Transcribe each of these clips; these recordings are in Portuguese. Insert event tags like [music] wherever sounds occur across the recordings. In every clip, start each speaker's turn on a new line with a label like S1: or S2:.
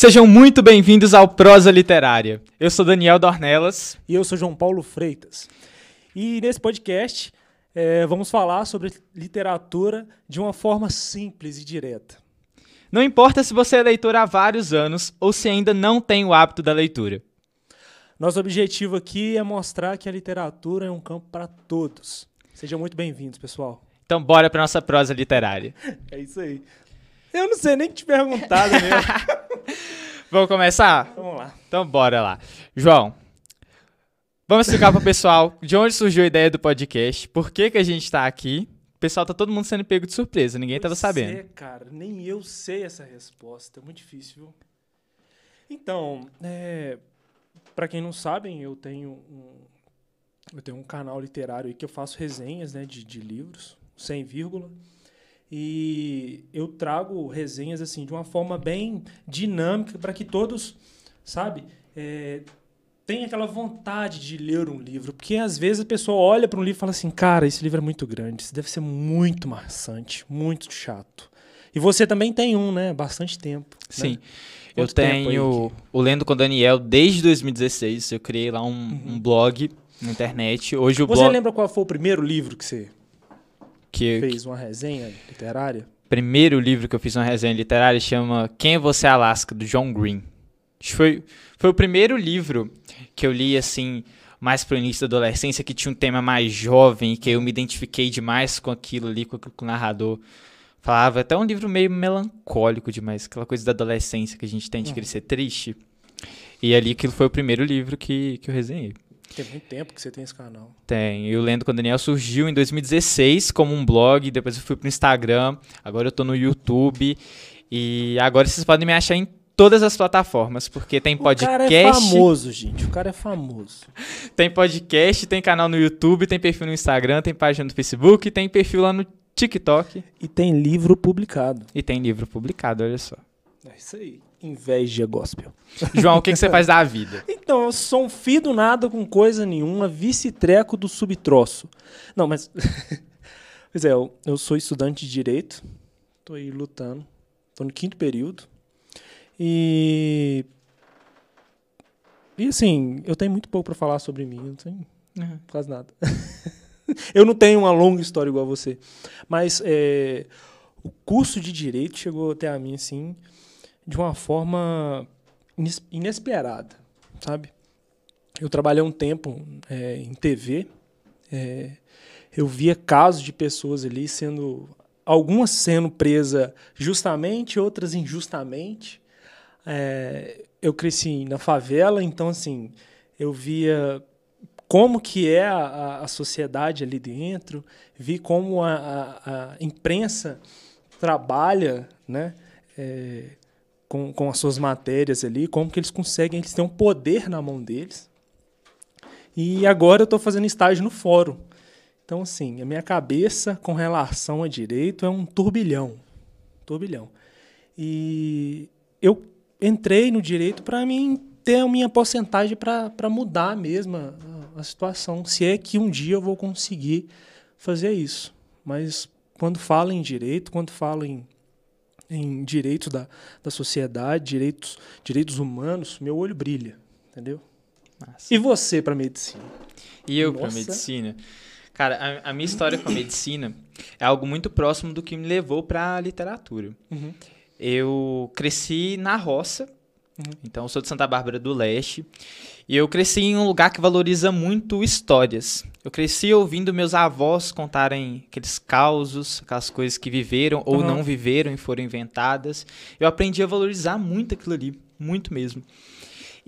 S1: Sejam muito bem-vindos ao Prosa Literária. Eu sou Daniel Dornelas.
S2: E eu sou João Paulo Freitas. E nesse podcast é, vamos falar sobre literatura de uma forma simples e direta.
S1: Não importa se você é leitor há vários anos ou se ainda não tem o hábito da leitura.
S2: Nosso objetivo aqui é mostrar que a literatura é um campo para todos. Sejam muito bem-vindos, pessoal.
S1: Então bora para nossa prosa literária. [laughs]
S2: É isso aí. Eu não sei nem te perguntar, Daniel. [laughs]
S1: Vamos começar?
S2: Vamos lá.
S1: Então bora lá. João, vamos explicar para o pessoal de onde surgiu a ideia do podcast, por que, que a gente está aqui. O pessoal tá todo mundo sendo pego de surpresa, ninguém estava sabendo.
S2: É, cara, nem eu sei essa resposta, é muito difícil. Viu? Então, é, para quem não sabem, eu tenho um, eu tenho um canal literário aí que eu faço resenhas né, de, de livros, sem vírgula. E eu trago resenhas assim de uma forma bem dinâmica para que todos, sabe, é, tenham aquela vontade de ler um livro. Porque às vezes a pessoa olha para um livro e fala assim: cara, esse livro é muito grande, isso deve ser muito maçante, muito chato. E você também tem um, né? Bastante tempo.
S1: Né? Sim.
S2: Né?
S1: Eu tenho o Lendo com Daniel desde 2016. Eu criei lá um, uhum. um blog na internet. Hoje o
S2: Você
S1: blog...
S2: lembra qual foi o primeiro livro que você que fez uma resenha literária?
S1: Primeiro livro que eu fiz uma resenha literária chama Quem é Você Alaska, do John Green. Foi, foi o primeiro livro que eu li, assim, mais pro início da adolescência, que tinha um tema mais jovem, que eu me identifiquei demais com aquilo ali, com aquilo que o narrador falava. Até um livro meio melancólico demais, aquela coisa da adolescência que a gente tem de querer ser triste. E ali aquilo foi o primeiro livro que, que eu resenhei.
S2: Tem muito tempo que você tem esse canal.
S1: Tem. E o Lendo com o Daniel surgiu em 2016 como um blog, depois eu fui pro Instagram, agora eu tô no YouTube. E agora vocês podem me achar em todas as plataformas, porque tem podcast. O
S2: cara é famoso, gente. O cara é famoso. [laughs]
S1: tem podcast, tem canal no YouTube, tem perfil no Instagram, tem página no Facebook, tem perfil lá no TikTok.
S2: E tem livro publicado.
S1: E tem livro publicado, olha só.
S2: É isso aí inveja gospel.
S1: João, o que, que você faz da vida? [laughs]
S2: Então, eu sou um filho do nada com coisa nenhuma, vice-treco do subtroço. Não, mas. [laughs] pois é, eu, eu sou estudante de direito, tô aí lutando, tô no quinto período. E. E assim, eu tenho muito pouco para falar sobre mim, não tenho uhum. quase nada. [laughs] eu não tenho uma longa história igual a você. Mas é, o curso de direito chegou até a mim, assim de uma forma inesperada, sabe? Eu trabalhei um tempo é, em TV, é, eu via casos de pessoas ali sendo, algumas sendo presas justamente, outras injustamente. É, eu cresci na favela, então assim, eu via como que é a, a sociedade ali dentro, vi como a, a, a imprensa trabalha, né? É, com, com as suas matérias ali, como que eles conseguem, eles têm um poder na mão deles. E agora eu estou fazendo estágio no fórum. Então, assim, a minha cabeça com relação a direito é um turbilhão. Turbilhão. E eu entrei no direito para mim ter a minha porcentagem para mudar mesmo a, a situação. Se é que um dia eu vou conseguir fazer isso. Mas quando falo em direito, quando falo em em direitos da, da sociedade, direitos, direitos humanos, meu olho brilha, entendeu? Nossa. E você para medicina?
S1: E eu para medicina? Cara, a, a, minha história com a medicina é algo muito próximo do que me levou para a literatura. Uhum. Eu cresci na roça, uhum. então eu sou de Santa Bárbara do Leste, e eu cresci em um lugar que valoriza muito histórias. Eu cresci ouvindo meus avós contarem aqueles causos, aquelas coisas que viveram ou uhum. não viveram e foram inventadas. Eu aprendi a valorizar muito aquilo ali, muito mesmo.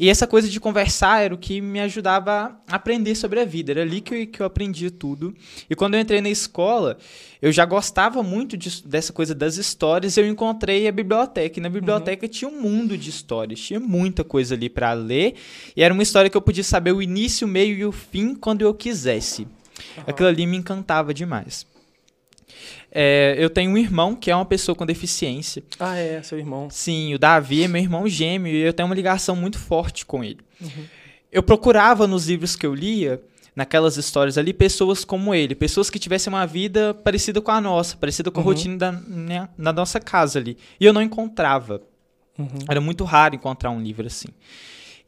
S1: E essa coisa de conversar era o que me ajudava a aprender sobre a vida. Era ali que eu, que eu aprendia tudo. E quando eu entrei na escola, eu já gostava muito de, dessa coisa das histórias. Eu encontrei a biblioteca. E na biblioteca uhum. tinha um mundo de histórias. Tinha muita coisa ali para ler. E era uma história que eu podia saber o início, o meio e o fim quando eu quisesse. Uhum. Aquilo ali me encantava demais. É, eu tenho um irmão que é uma pessoa com deficiência.
S2: Ah, é, seu irmão.
S1: Sim, o Davi é meu irmão gêmeo e eu tenho uma ligação muito forte com ele. Uhum. Eu procurava nos livros que eu lia, naquelas histórias ali, pessoas como ele, pessoas que tivessem uma vida parecida com a nossa, parecida com a uhum. rotina da, né, da nossa casa ali. E eu não encontrava. Uhum. Era muito raro encontrar um livro assim.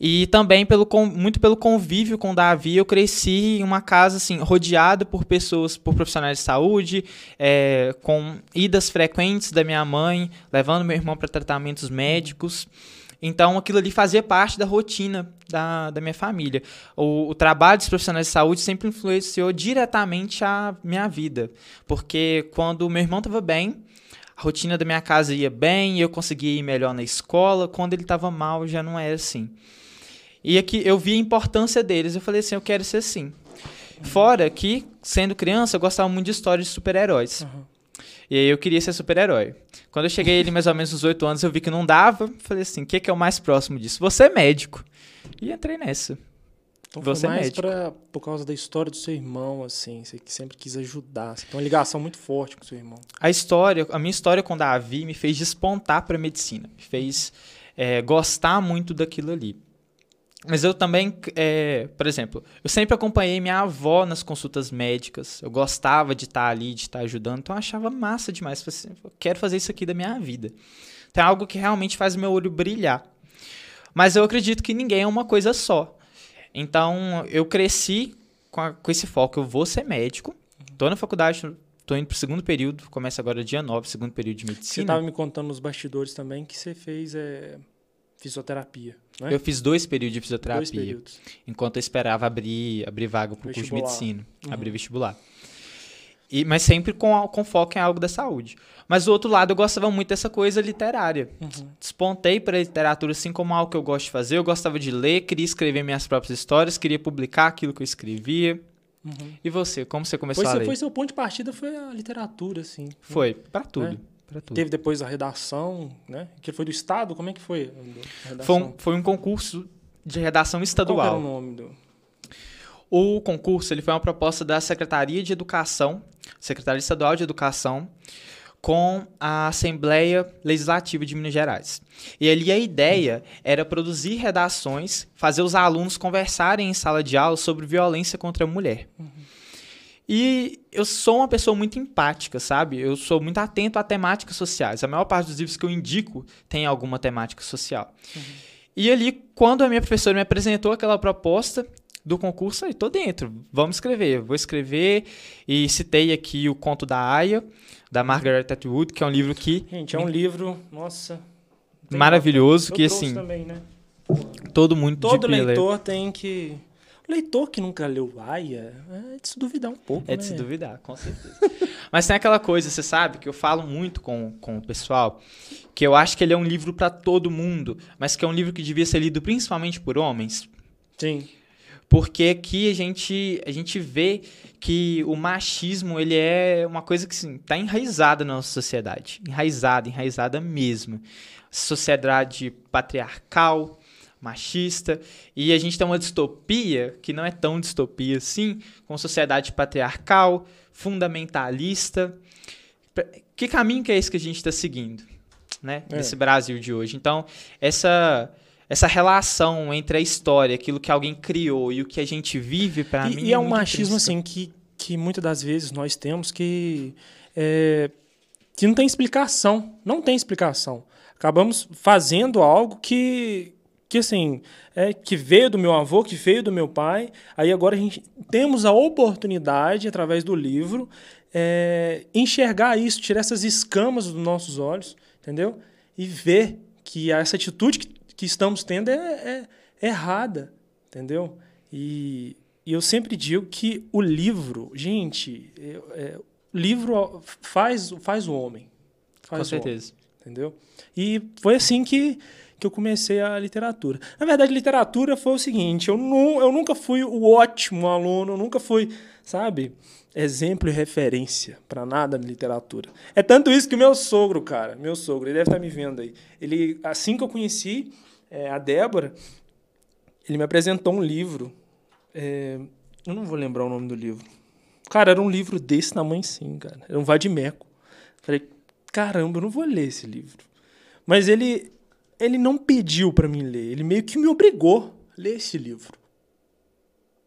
S1: E também pelo muito pelo convívio com Davi, eu cresci em uma casa assim rodeada por pessoas, por profissionais de saúde, é, com idas frequentes da minha mãe, levando meu irmão para tratamentos médicos. Então, aquilo ali fazia parte da rotina da, da minha família. O, o, trabalho dos profissionais de saúde sempre influenciou diretamente a minha vida. Porque quando meu irmão estava bem, a rotina da minha casa ia bem, eu conseguia ir melhor na escola. Quando ele estava mal, já não era assim. E aqui eu vi a importância deles. Eu falei assim, eu quero ser assim. Fora que, sendo criança, eu gostava muito de histórias de super-heróis. Uhum. E aí eu queria ser super-herói. Quando eu cheguei ali mais ou menos uns oito anos, eu vi que não dava. Falei assim, o que, que é o mais próximo disso? Você é médico. E entrei nessa.
S2: Então você foi é mais é médico. Pra, por causa da história do seu irmão, assim, você que sempre quis ajudar. Você tem uma ligação muito forte com seu irmão.
S1: A história, a minha história com Davi me fez despontar para medicina. Me fez é, gostar muito daquilo ali. Mas eu também, é, por exemplo, eu sempre acompanhei minha avó nas consultas médicas. Eu gostava de estar ali, de estar ajudando. Então eu achava massa demais. Eu assim, quero fazer isso aqui da minha vida. Então é algo que realmente faz meu olho brilhar. Mas eu acredito que ninguém é uma coisa só. Então eu cresci com, a, com esse foco. Eu vou ser médico. Estou na faculdade, estou indo para o segundo período. Começa agora dia 9, segundo período de medicina. Você
S2: estava me contando nos bastidores também que você fez é, fisioterapia. Né?
S1: Eu fiz dois períodos de fisioterapia. Dois períodos. Enquanto eu esperava abrir, abrir vaga para o curso de medicina, uhum. abrir vestibular. E, mas sempre com, com foco em algo da saúde. Mas do outro lado, eu gostava muito dessa coisa literária. Uhum. Despontei para a literatura assim como algo que eu gosto de fazer. Eu gostava de ler, queria escrever minhas próprias histórias, queria publicar aquilo que eu escrevia. Uhum. E você, como você começou
S2: foi,
S1: a ler?
S2: Foi seu ponto de partida, foi a literatura, assim.
S1: Foi, para tudo. É.
S2: Teve depois a redação, né? Que foi do Estado? Como é que foi?
S1: Foi um, foi um concurso de redação estadual. Qual
S2: era o nome do...
S1: O concurso ele foi uma proposta da Secretaria de Educação, Secretaria Estadual de Educação, com a Assembleia Legislativa de Minas Gerais. E ali a ideia era produzir redações, fazer os alunos conversarem em sala de aula sobre violência contra a mulher. Uhum. E eu sou uma pessoa muito empática, sabe? Eu sou muito atento a temáticas sociais. A maior parte dos livros que eu indico tem alguma temática social. Uhum. E ali, quando a minha professora me apresentou aquela proposta do concurso, aí tô dentro. Vamos escrever. Vou escrever e citei aqui o conto da Aya, da Margaret Atwood, que é um livro que
S2: Gente, é um livro, nossa,
S1: maravilhoso que assim, também, né? todo mundo
S2: todo leitor ler. tem que leitor que nunca leu Aya, é de se duvidar um pouco.
S1: É de se duvidar, com certeza. [laughs] Mas tem aquela coisa, você sabe, que eu falo muito com, com o pessoal, que eu acho que ele é um livro para todo mundo, mas que é um livro que devia ser lido principalmente por homens.
S2: Sim.
S1: Porque aqui a gente, a gente vê que o machismo ele é uma coisa que está enraizada na nossa sociedade. Enraizada, enraizada mesmo. Sociedade patriarcal, machista, e a gente tem uma distopia, que não é tão distopia assim, com sociedade patriarcal, fundamentalista. Que caminho que é esse que a gente está seguindo, né? É. Nesse Brasil de hoje. Então, essa essa relação entre a história, aquilo que alguém criou e o que a gente vive, para mim.
S2: E é, é um machismo, assim, que, que muitas das vezes nós temos que. É, que não tem explicação. Não tem explicação. Acabamos fazendo algo que, que assim, é, que veio do meu avô, que veio do meu pai. Aí agora a gente temos a oportunidade, através do livro, é, enxergar isso, tirar essas escamas dos nossos olhos, entendeu? E ver que essa atitude que, que estamos tendo é, é, é errada, entendeu? E, e, eu sempre digo que o livro, gente, é, o livro faz, faz o homem. Faz
S1: Com certeza.
S2: Homem, entendeu? E foi assim que que eu comecei a literatura. Na verdade, literatura foi o seguinte: eu, nu, eu nunca fui o ótimo aluno, eu nunca fui, sabe, exemplo e referência para nada na literatura. É tanto isso que meu sogro, cara, meu sogro, ele deve estar tá me vendo aí. Ele, assim que eu conheci é, a Débora, ele me apresentou um livro. É, eu não vou lembrar o nome do livro. Cara, era um livro desse tamanho sim, cara. Era um vadimeco. Falei, caramba, eu não vou ler esse livro. Mas ele ele não pediu para mim ler, ele meio que me obrigou a ler esse livro.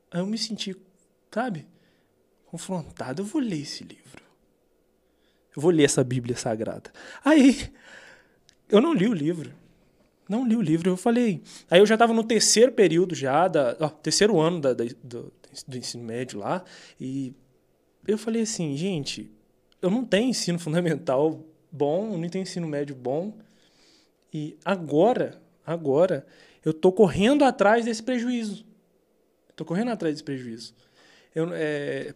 S2: Aí eu me senti, sabe, confrontado. Eu vou ler esse livro. Eu vou ler essa Bíblia Sagrada. Aí, eu não li o livro. Não li o livro. Eu falei. Aí eu já estava no terceiro período já, da, ó, terceiro ano da, da, do, do ensino médio lá. E eu falei assim, gente, eu não tenho ensino fundamental bom, não tenho ensino médio bom. E agora, agora, eu tô correndo atrás desse prejuízo. Tô correndo atrás desse prejuízo. Eu, é,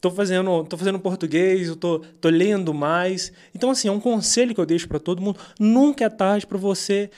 S2: tô fazendo, tô fazendo português, eu tô, tô lendo mais. Então, assim, é um conselho que eu deixo para todo mundo. Nunca é tarde para você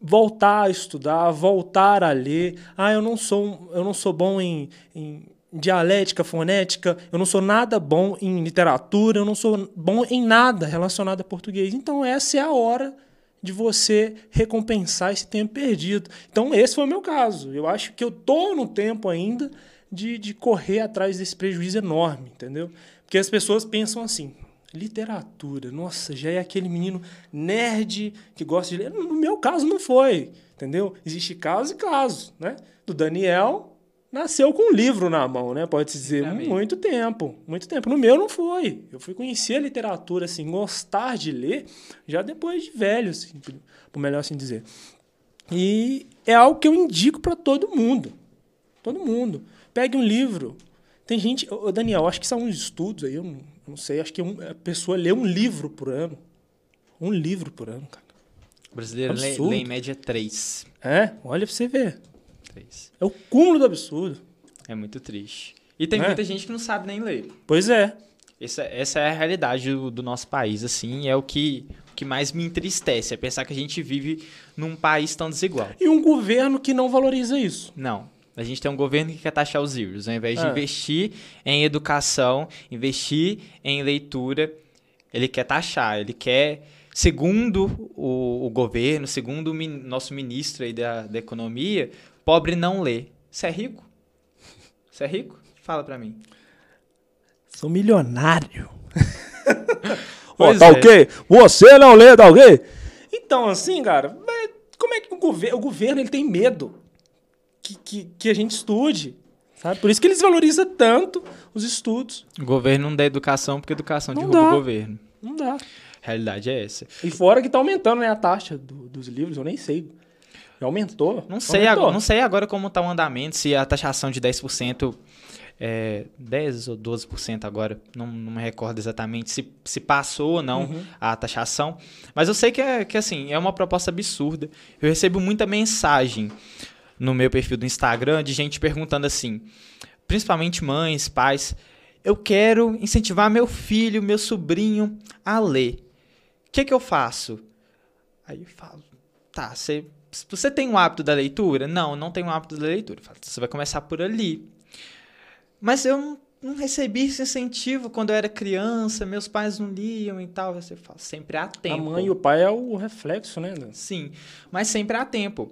S2: voltar a estudar, voltar a ler. Ah, eu não sou, eu não sou bom em, em dialética, fonética, eu não sou nada bom em literatura, eu não sou bom em nada relacionado a português. Então, essa é a hora de você recompensar esse tempo perdido. Então, esse foi o meu caso. Eu acho que eu tô no tempo ainda de, de correr atrás desse prejuízo enorme, entendeu? Porque as pessoas pensam assim, literatura, nossa, já é aquele menino nerd que gosta de ler. No meu caso não foi, entendeu? Existe casos e casos, né? Do Daniel nasceu com um livro na mão, né? Pode-se dizer, muito tempo, muito tempo. No meu não foi. Eu fui conhecer a literatura, assim, gostar de ler, já depois de velho, assim, por melhor assim dizer. E é algo que eu indico para todo mundo. Todo mundo. Pegue um livro. Tem gente. Ô, Daniel, acho que são uns estudos aí, eu não, não sei. Acho que a pessoa lê um livro por ano. Um livro por ano, cara.
S1: O brasileiro lê, lê, em média três.
S2: É? Olha pra você ver. Três. É o cúmulo do absurdo.
S1: É muito triste. E tem é? muita gente que não sabe nem ler.
S2: Pois é.
S1: Essa, essa é a realidade do, do nosso país, assim, é o que, o que mais me entristece, é pensar que a gente vive num país tão desigual.
S2: E um governo que não valoriza isso.
S1: Não. A gente tem um governo que quer taxar os livros, ao invés de é. investir em educação, investir em leitura, ele quer taxar, ele quer, segundo o, o governo, segundo o min, nosso ministro aí da, da economia, pobre não lê. Você é rico? Você é rico? Fala para mim.
S2: Sou milionário. [laughs] Ó, tá é. ok? Você não lê, tá ok? Então, assim, cara, como é que o, gover o governo ele tem medo que, que, que a gente estude. Sabe? Por isso que eles valorizam tanto os estudos.
S1: O governo não dá educação porque educação não derruba dá. o governo.
S2: Não dá. A
S1: realidade é essa.
S2: E fora que está aumentando né, a taxa do, dos livros, eu nem sei. Aumentou.
S1: Não sei,
S2: aumentou.
S1: Agora, não sei agora como está o andamento, se a taxação de 10%, é, 10% ou 12% agora, não, não me recordo exatamente se, se passou ou não uhum. a taxação. Mas eu sei que, é, que assim, é uma proposta absurda. Eu recebo muita mensagem no meu perfil do Instagram de gente perguntando assim, principalmente mães, pais, eu quero incentivar meu filho, meu sobrinho a ler. O que, que eu faço? Aí eu falo, tá, você, você tem o hábito da leitura? Não, não tenho o hábito da leitura. Você vai começar por ali. Mas eu não, não, recebi esse incentivo quando eu era criança, meus pais não liam e tal. Você fala, sempre há tempo.
S2: A mãe e o pai é o reflexo, né?
S1: Sim, mas sempre há tempo.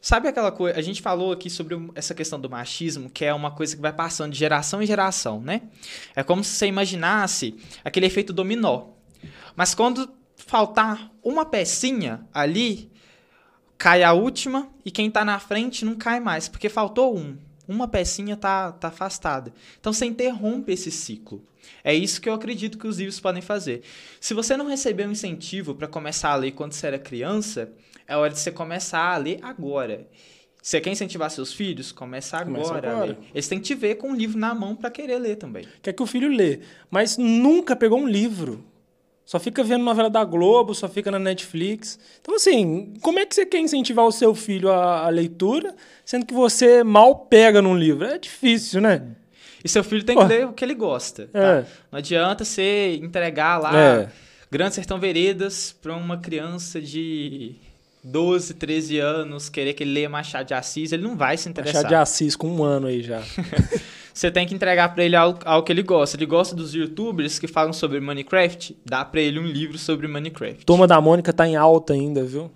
S1: Sabe aquela coisa? A gente falou aqui sobre essa questão do machismo, que é uma coisa que vai passando de geração em geração, né? É como se você imaginasse aquele efeito dominó. Mas quando faltar uma pecinha ali, cai a última e quem está na frente não cai mais, porque faltou um. Uma pecinha tá, tá afastada. Então você interrompe esse ciclo. É isso que eu acredito que os livros podem fazer. Se você não recebeu um incentivo para começar a ler quando você era criança, é hora de você começar a ler agora. Você quer incentivar seus filhos? Começa agora, Começa agora. Eles têm que te ver com um livro na mão para querer ler também.
S2: Quer que o filho lê, mas nunca pegou um livro. Só fica vendo novela da Globo, só fica na Netflix. Então, assim, como é que você quer incentivar o seu filho à, à leitura, sendo que você mal pega num livro? É difícil, né?
S1: E seu filho tem Pô. que ler o que ele gosta. Tá? É. Não adianta você entregar lá é. Grande Sertão Veredas para uma criança de 12, 13 anos, querer que ele leia Machado de Assis, ele não vai se interessar.
S2: Machado de Assis com um ano aí já. [laughs]
S1: Você tem que entregar para ele algo, algo, que ele gosta. Ele gosta dos youtubers que falam sobre Minecraft, dá para ele um livro sobre Minecraft.
S2: Turma da Mônica tá em alta ainda, viu?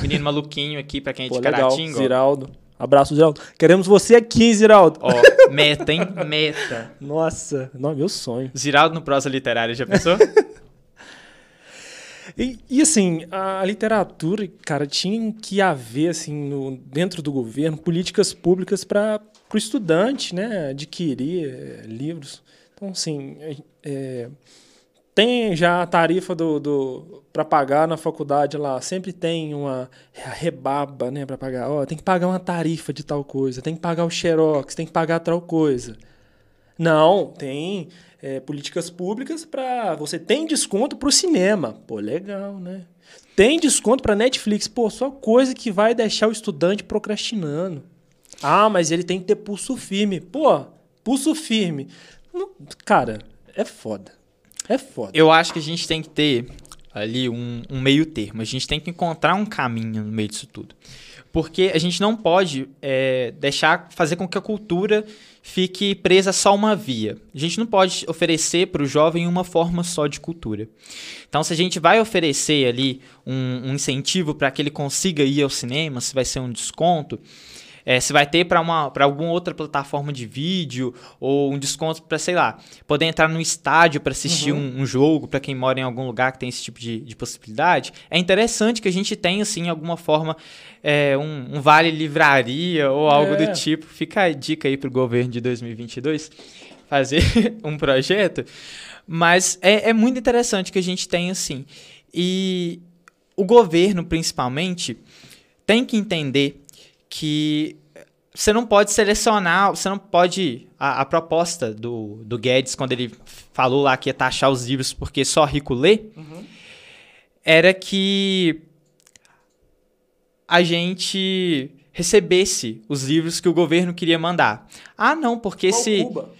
S1: Menino maluquinho aqui, para quem é de Caratinga.
S2: Ziraldo. Abraço, Ziraldo. Queremos você aqui, Ziraldo.
S1: Ó, [laughs] meta, hein? Meta.
S2: Nossa, não, meu sonho.
S1: Ziraldo no prosa literária, já pensou? [laughs]
S2: E, e, assim, a literatura, cara, tinha que haver, assim, no, dentro do governo, políticas públicas para o estudante, né, adquirir é, livros. Então, assim, é, tem já a tarifa do, do para pagar na faculdade lá, sempre tem uma rebaba, né, para pagar. Ó, tem que pagar uma tarifa de tal coisa, tem que pagar o xerox, tem que pagar tal coisa. Não, tem é, políticas públicas para você tem desconto para o cinema. Pô, legal, né? Tem desconto para Netflix. Pô, só coisa que vai deixar o estudante procrastinando. Ah, mas ele tem que ter pulso firme. Pô, pulso firme. Cara, é foda. É foda.
S1: Eu acho que a gente tem que ter ali um, um meio termo. A gente tem que encontrar um caminho no meio disso tudo. Porque a gente não pode é, deixar fazer com que a cultura fique presa só uma via. A gente não pode oferecer para o jovem uma forma só de cultura. Então, se a gente vai oferecer ali um, um incentivo para que ele consiga ir ao cinema, se vai ser um desconto, é, se vai ter para alguma outra plataforma de vídeo ou um desconto para, sei lá, poder entrar no estádio para assistir uhum. um, um, jogo, para quem mora em algum lugar que tem esse tipo de, de possibilidade. É interessante que a gente tenha, assim, alguma forma, é, um, um, vale livraria ou algo é. do tipo. Fica a dica aí para o governo de 2022 fazer [laughs] um projeto. Mas é, é muito interessante que a gente tenha, assim. E o governo, principalmente, tem que entender que você não pode selecionar, você não pode. A, a, proposta do, do Guedes, quando ele falou lá que ia taxar os livros porque só rico lê, uhum. era que a gente recebesse os livros que o governo queria mandar. Ah, não, porque Qual se. Cuba?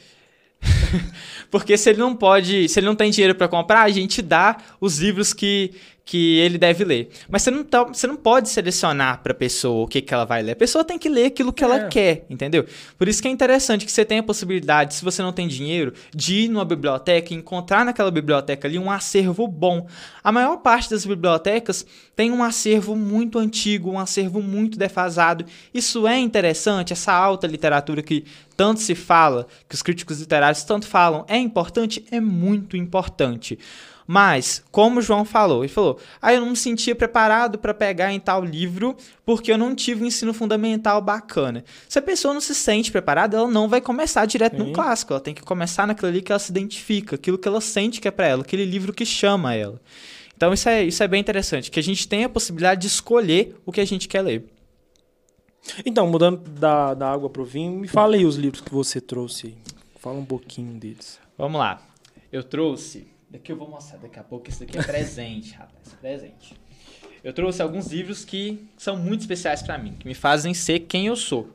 S1: [laughs] porque se ele não pode, se ele não tem dinheiro para comprar, a gente dá os livros que que ele deve ler. Mas você não, tá, você não pode selecionar para a pessoa o que, que ela vai ler. A pessoa tem que ler aquilo que é. ela quer, entendeu? Por isso que é interessante que você tenha a possibilidade, se você não tem dinheiro, de ir numa biblioteca e encontrar naquela biblioteca ali um acervo bom. A maior parte das bibliotecas tem um acervo muito antigo, um acervo muito defasado. Isso é interessante, essa alta literatura que tanto se fala, que os críticos literários tanto falam, é importante? É muito importante. Mas, como o João falou, ele falou: ah, eu não me sentia preparado para pegar em tal livro porque eu não tive um ensino fundamental bacana. Se a pessoa não se sente preparada, ela não vai começar direto Sim. no clássico. Ela tem que começar naquilo ali que ela se identifica, aquilo que ela sente que é para ela, aquele livro que chama ela. Então, isso é, isso é bem interessante, que a gente tem a possibilidade de escolher o que a gente quer ler.
S2: Então, mudando da, da água para o vinho, me fala aí os livros que você trouxe. Fala um pouquinho deles.
S1: Vamos lá. Eu trouxe Daqui eu vou mostrar daqui a pouco. Esse daqui é presente, [laughs] rapaz. Presente. Eu trouxe alguns livros que são muito especiais para mim, que me fazem ser quem eu sou.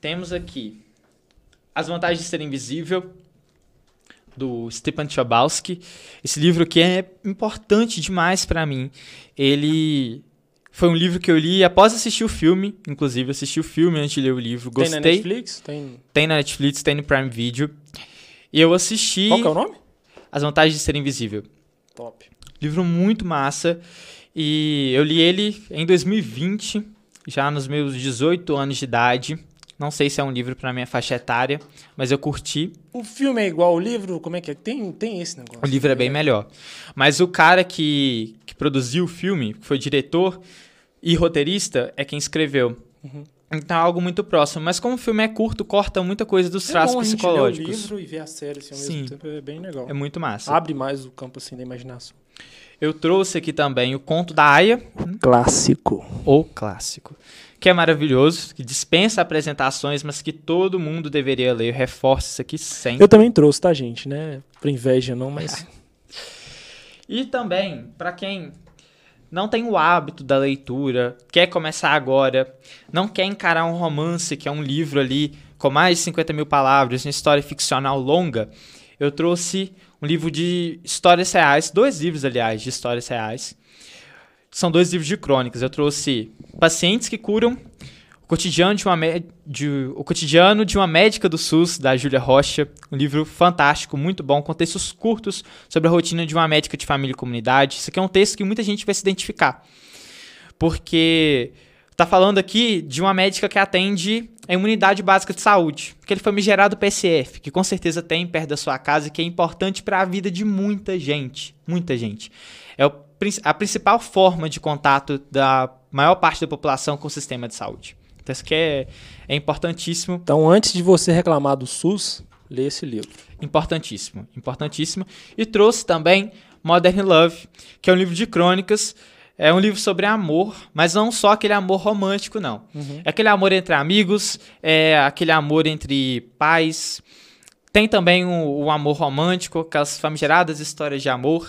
S1: Temos aqui As Vantagens de Ser Invisível, do Stepan Chbosky. Esse livro aqui é importante demais para mim. Ele foi um livro que eu li após assistir o filme, inclusive assisti o filme antes de ler o livro. Gostei. Tem na
S2: Netflix?
S1: Tem, tem na Netflix, tem no Prime Video. E eu assisti.
S2: Qual que é o nome?
S1: As Vantagens de Ser Invisível.
S2: Top.
S1: Livro muito massa. E eu li ele em 2020, já nos meus 18 anos de idade. Não sei se é um livro para minha faixa etária, mas eu curti.
S2: O filme é igual ao livro? Como é que é? Tem, tem esse negócio.
S1: O livro é bem melhor. Mas o cara que, que produziu o filme, que foi diretor e roteirista, é quem escreveu. Uhum. Então é algo muito próximo. Mas como o filme é curto, corta muita coisa dos é traços bom psicológicos.
S2: A gente ler o livro e ver a série assim, ao Sim. mesmo tempo é bem legal.
S1: É muito massa.
S2: Abre mais o campo assim da imaginação.
S1: Eu trouxe aqui também o Conto da Aya.
S2: Clássico.
S1: O clássico. Que é maravilhoso, que dispensa apresentações, mas que todo mundo deveria ler. Eu reforço isso aqui sempre.
S2: Eu também trouxe, tá, gente? Né? Por inveja não, mas... [laughs]
S1: e também, para quem não tem o hábito da leitura, quer começar agora, não quer encarar um romance, que é um livro ali com mais de 50 mil palavras, uma história ficcional longa, eu trouxe um livro de histórias reais, dois livros, aliás, de histórias reais. São dois livros de crônicas. Eu trouxe Pacientes que Curam Cotidiano de uma de, o cotidiano de uma médica do SUS da Júlia Rocha, um livro fantástico, muito bom, com textos curtos sobre a rotina de uma médica de família e comunidade. Isso aqui é um texto que muita gente vai se identificar. Porque está falando aqui de uma médica que atende a imunidade básica de saúde, aquele famigerado PSF, que com certeza tem perto da sua casa e que é importante para a vida de muita gente, muita gente. É o, a principal forma de contato da maior parte da população com o sistema de saúde. Então, isso aqui é, é importantíssimo.
S2: Então, antes de você reclamar do SUS, Lê esse livro.
S1: Importantíssimo, importantíssimo. E trouxe também Modern Love, que é um livro de crônicas. É um livro sobre amor, mas não só aquele amor romântico, não. Uhum. É aquele amor entre amigos, é aquele amor entre pais. Tem também o, o amor romântico, aquelas famigeradas histórias de amor.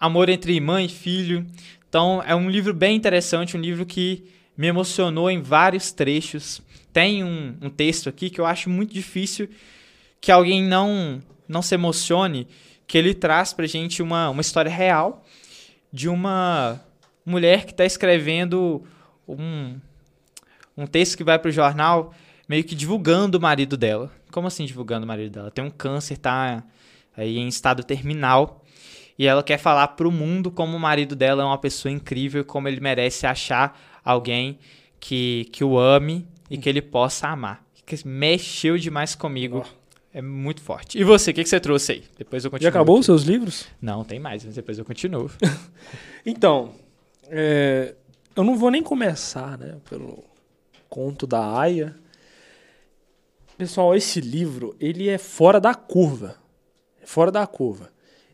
S1: Amor entre mãe e filho. Então, é um livro bem interessante, um livro que me emocionou em vários trechos. Tem um, um texto aqui que eu acho muito difícil que alguém não, não se emocione, que ele traz pra gente uma, uma história real de uma mulher que está escrevendo um, um texto que vai para o jornal meio que divulgando o marido dela. Como assim divulgando o marido dela? Tem um câncer, tá aí em estado terminal e ela quer falar para o mundo como o marido dela é uma pessoa incrível como ele merece achar alguém que, que o ame e que ele possa amar. Que mexeu demais comigo. Oh. É muito forte. E você, o que, que você trouxe aí? Depois eu continuo.
S2: Já acabou os seus livros?
S1: Não, tem mais, mas depois eu continuo. [laughs]
S2: então, é, eu não vou nem começar né, pelo conto da Aya. Pessoal, esse livro, ele é fora da curva. É fora da curva.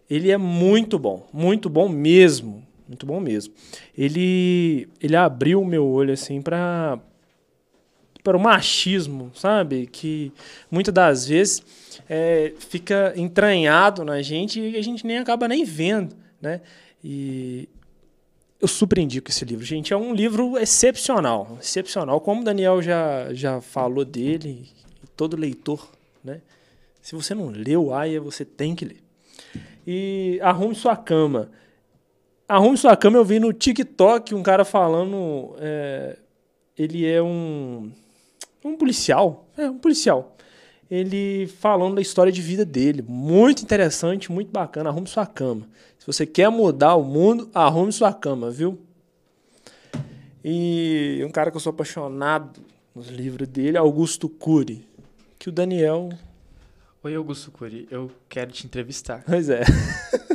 S2: Ele é muito bom, muito bom mesmo, muito bom mesmo. Ele, ele abriu o meu olho assim para para o machismo, sabe? Que muitas das vezes é, fica entranhado na gente e a gente nem acaba nem vendo, né? E eu super indico esse livro, gente. É um livro excepcional, excepcional. Como o Daniel já, já falou dele, todo leitor, né? Se você não leu Aya, você tem que ler. E Arrume Sua Cama. Arrume Sua Cama eu vi no TikTok um cara falando... É, ele é um um policial, é, um policial. Ele falando da história de vida dele. Muito interessante, muito bacana. Arrume sua cama. Se você quer mudar o mundo, arrume sua cama, viu? E um cara que eu sou apaixonado nos livros dele, Augusto Cury. Que o Daniel.
S1: Oi, Augusto Cury, eu quero te entrevistar.
S2: Pois é. [laughs]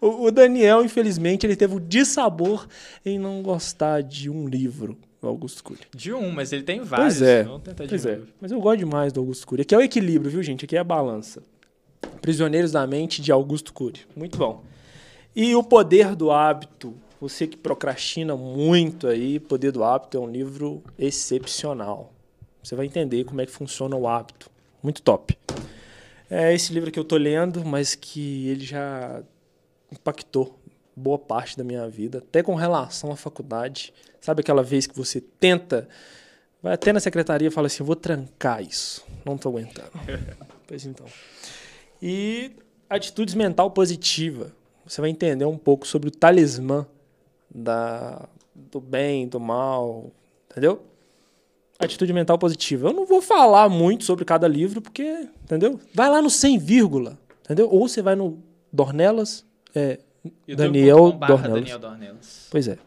S2: o Daniel, infelizmente, ele teve o dissabor em não gostar de um livro o Augusto Cury.
S1: De um, mas ele tem vários.
S2: Pois é. pois é. Mas eu gosto demais do Augusto Cury. Aqui é o equilíbrio, viu, gente? Aqui é a balança. Prisioneiros da Mente, de Augusto Cury. Muito bom. E O Poder do Hábito. Você que procrastina muito aí, Poder do Hábito é um livro excepcional. Você vai entender como é que funciona o hábito. Muito top. É esse livro que eu tô lendo, mas que ele já impactou boa parte da minha vida, até com relação à faculdade. Sabe aquela vez que você tenta, vai até na secretaria e fala assim: vou trancar isso, não estou aguentando. [laughs] pois então. E atitudes mental positiva. Você vai entender um pouco sobre o talismã da, do bem, do mal, entendeu? Atitude mental positiva. Eu não vou falar muito sobre cada livro, porque, entendeu? Vai lá no sem vírgula, entendeu? Ou você vai no Dornelas, é, Daniel Dornelas. Daniel Dornelas. Pois é.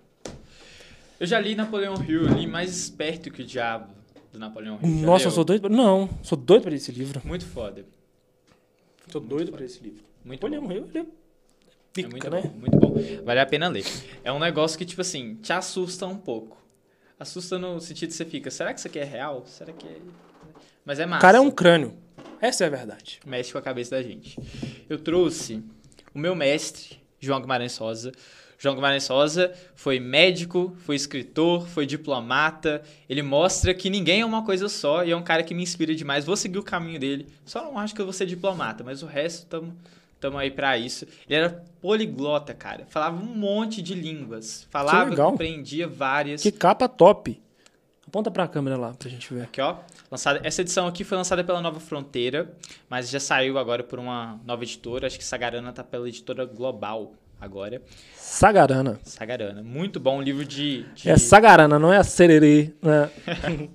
S1: Eu já li Napoleão Hill, li mais esperto que o diabo do Napoleão Hill.
S2: Nossa, eu sou doido. Não, sou doido para esse livro.
S1: Muito foda.
S2: Sou doido para esse livro.
S1: Muito
S2: Napoleão. Hill, ele é
S1: Pica, é muito né? bom, muito bom. Vale a pena ler. É um negócio que, tipo assim, te assusta um pouco. Assusta no sentido que você fica, será que isso aqui é real? Será que é... Mas é massa.
S2: O cara é um crânio. Essa é a verdade.
S1: Mexe com a cabeça da gente. Eu trouxe o meu mestre, João Guimarães Sosa. João Guimarães Sosa foi médico, foi escritor, foi diplomata. Ele mostra que ninguém é uma coisa só e é um cara que me inspira demais. Vou seguir o caminho dele. Só não acho que eu vou ser diplomata, mas o resto tamo, tamo aí para isso. Ele era poliglota, cara. Falava um monte de línguas. Falava, compreendia várias.
S2: Que capa top. Aponta para a câmera lá pra gente ver.
S1: Aqui, ó. Lançada, essa edição aqui foi lançada pela Nova Fronteira, mas já saiu agora por uma nova editora. Acho que Sagarana tá pela editora Global agora.
S2: Sagarana.
S1: Sagarana. Muito bom, um livro de, de...
S2: É Sagarana, não é a Sererê. Né?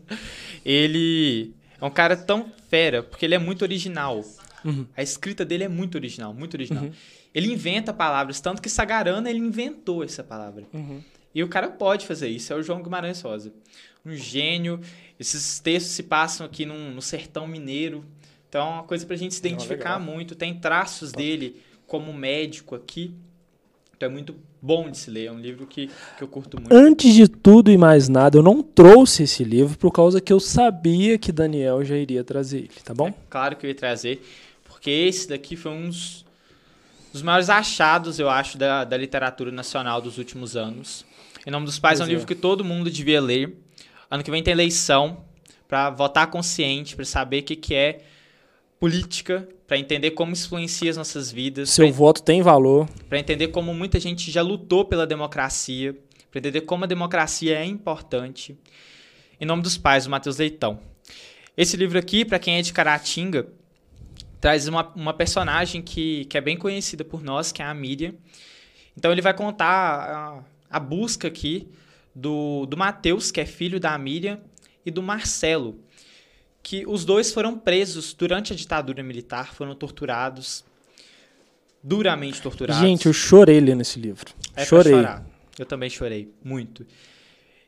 S2: [laughs]
S1: ele é um cara tão fera, porque ele é muito original. Uhum. A escrita dele é muito original, muito original. Uhum. Ele inventa palavras, tanto que Sagarana ele inventou essa palavra. Uhum. E o cara pode fazer isso, é o João Guimarães Rosa. Um gênio. Esses textos se passam aqui num, no sertão mineiro. Então é uma coisa pra gente se identificar muito. Tem traços dele como médico aqui Então é muito bom de se ler, é um livro que, que eu curto muito.
S2: Antes de tudo e mais nada, eu não trouxe esse livro por causa que eu sabia que Daniel já iria trazer ele, tá bom? É
S1: claro que eu ia trazer, porque esse daqui foi um dos, dos maiores achados, eu acho, da, da literatura nacional dos últimos anos. Em Nome dos Pais pois é um livro é. que todo mundo devia ler. Ano que vem tem eleição para votar consciente, para saber o que, que é política, para entender como influencia as nossas vidas.
S2: Seu voto tem valor.
S1: Para entender como muita gente já lutou pela democracia, para entender como a democracia é importante. Em nome dos pais, o Matheus Leitão. Esse livro aqui, para quem é de Caratinga, traz uma, uma personagem que, que é bem conhecida por nós, que é a Miriam. Então ele vai contar a, a busca aqui do, do Matheus, que é filho da Miriam, e do Marcelo, que os dois foram presos durante a ditadura militar, foram torturados, duramente torturados.
S2: Gente, eu chorei lendo esse livro. É chorei.
S1: Eu também chorei, muito.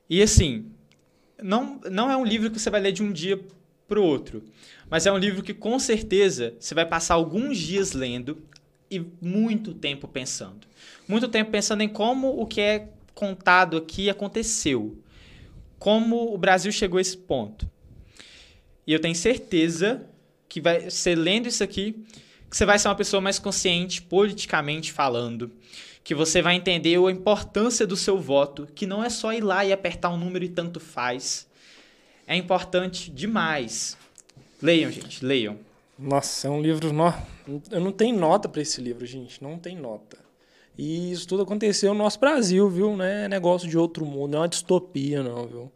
S1: E assim, não, não é um livro que você vai ler de um dia para o outro, mas é um livro que com certeza você vai passar alguns dias lendo e muito tempo pensando. Muito tempo pensando em como o que é contado aqui aconteceu. Como o Brasil chegou a esse ponto. E eu tenho certeza que vai ser lendo isso aqui que você vai ser uma pessoa mais consciente politicamente falando, que você vai entender a importância do seu voto, que não é só ir lá e apertar um número e tanto faz. É importante demais. Leiam, gente, leiam.
S2: Nossa, é um livro. No... Eu não tenho nota para esse livro, gente. Não tem nota. E isso tudo aconteceu no nosso Brasil, viu? Não é negócio de outro mundo, não é uma distopia, não, viu?